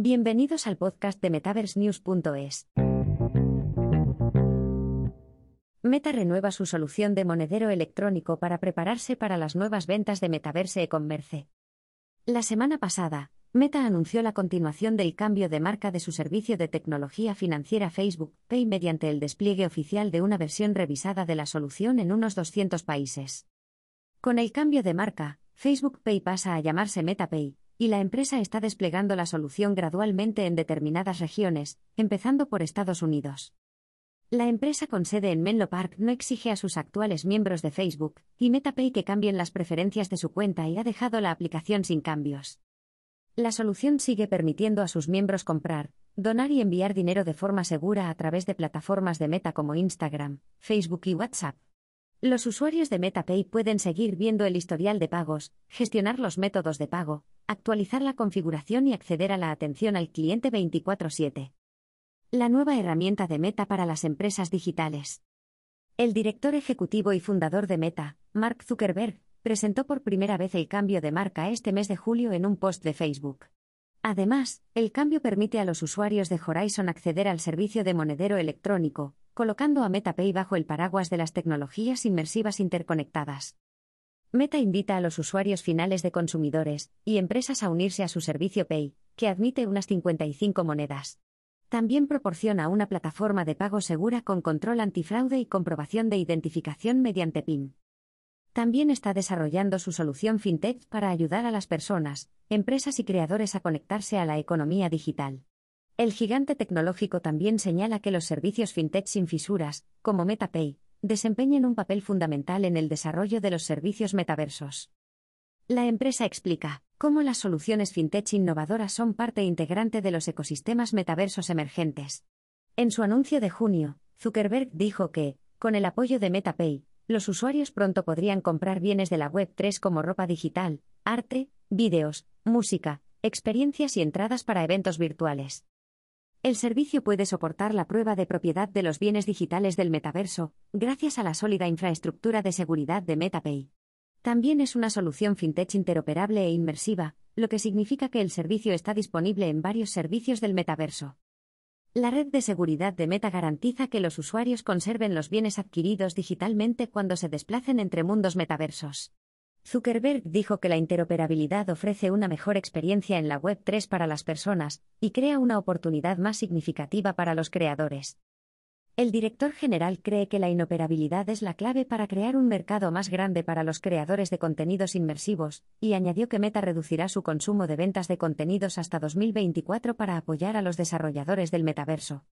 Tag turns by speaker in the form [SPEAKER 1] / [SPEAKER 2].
[SPEAKER 1] Bienvenidos al podcast de MetaverseNews.es. Meta renueva su solución de monedero electrónico para prepararse para las nuevas ventas de Metaverse e-commerce. La semana pasada, Meta anunció la continuación del cambio de marca de su servicio de tecnología financiera Facebook Pay mediante el despliegue oficial de una versión revisada de la solución en unos 200 países. Con el cambio de marca, Facebook Pay pasa a llamarse MetaPay, y la empresa está desplegando la solución gradualmente en determinadas regiones, empezando por Estados Unidos. La empresa con sede en Menlo Park no exige a sus actuales miembros de Facebook y MetaPay que cambien las preferencias de su cuenta y ha dejado la aplicación sin cambios. La solución sigue permitiendo a sus miembros comprar, donar y enviar dinero de forma segura a través de plataformas de Meta como Instagram, Facebook y WhatsApp. Los usuarios de MetaPay pueden seguir viendo el historial de pagos, gestionar los métodos de pago, actualizar la configuración y acceder a la atención al cliente 24/7. La nueva herramienta de Meta para las empresas digitales. El director ejecutivo y fundador de Meta, Mark Zuckerberg, presentó por primera vez el cambio de marca este mes de julio en un post de Facebook. Además, el cambio permite a los usuarios de Horizon acceder al servicio de monedero electrónico, colocando a MetaPay bajo el paraguas de las tecnologías inmersivas interconectadas. Meta invita a los usuarios finales de consumidores y empresas a unirse a su servicio Pay, que admite unas 55 monedas. También proporciona una plataforma de pago segura con control antifraude y comprobación de identificación mediante PIN. También está desarrollando su solución FinTech para ayudar a las personas, empresas y creadores a conectarse a la economía digital. El gigante tecnológico también señala que los servicios fintech sin fisuras, como MetaPay, desempeñan un papel fundamental en el desarrollo de los servicios metaversos. La empresa explica cómo las soluciones fintech innovadoras son parte integrante de los ecosistemas metaversos emergentes. En su anuncio de junio, Zuckerberg dijo que, con el apoyo de MetaPay, los usuarios pronto podrían comprar bienes de la Web3 como ropa digital, arte, vídeos, música, experiencias y entradas para eventos virtuales. El servicio puede soportar la prueba de propiedad de los bienes digitales del metaverso, gracias a la sólida infraestructura de seguridad de MetaPay. También es una solución fintech interoperable e inmersiva, lo que significa que el servicio está disponible en varios servicios del metaverso. La red de seguridad de Meta garantiza que los usuarios conserven los bienes adquiridos digitalmente cuando se desplacen entre mundos metaversos. Zuckerberg dijo que la interoperabilidad ofrece una mejor experiencia en la Web 3 para las personas y crea una oportunidad más significativa para los creadores. El director general cree que la inoperabilidad es la clave para crear un mercado más grande para los creadores de contenidos inmersivos, y añadió que Meta reducirá su consumo de ventas de contenidos hasta 2024 para apoyar a los desarrolladores del metaverso.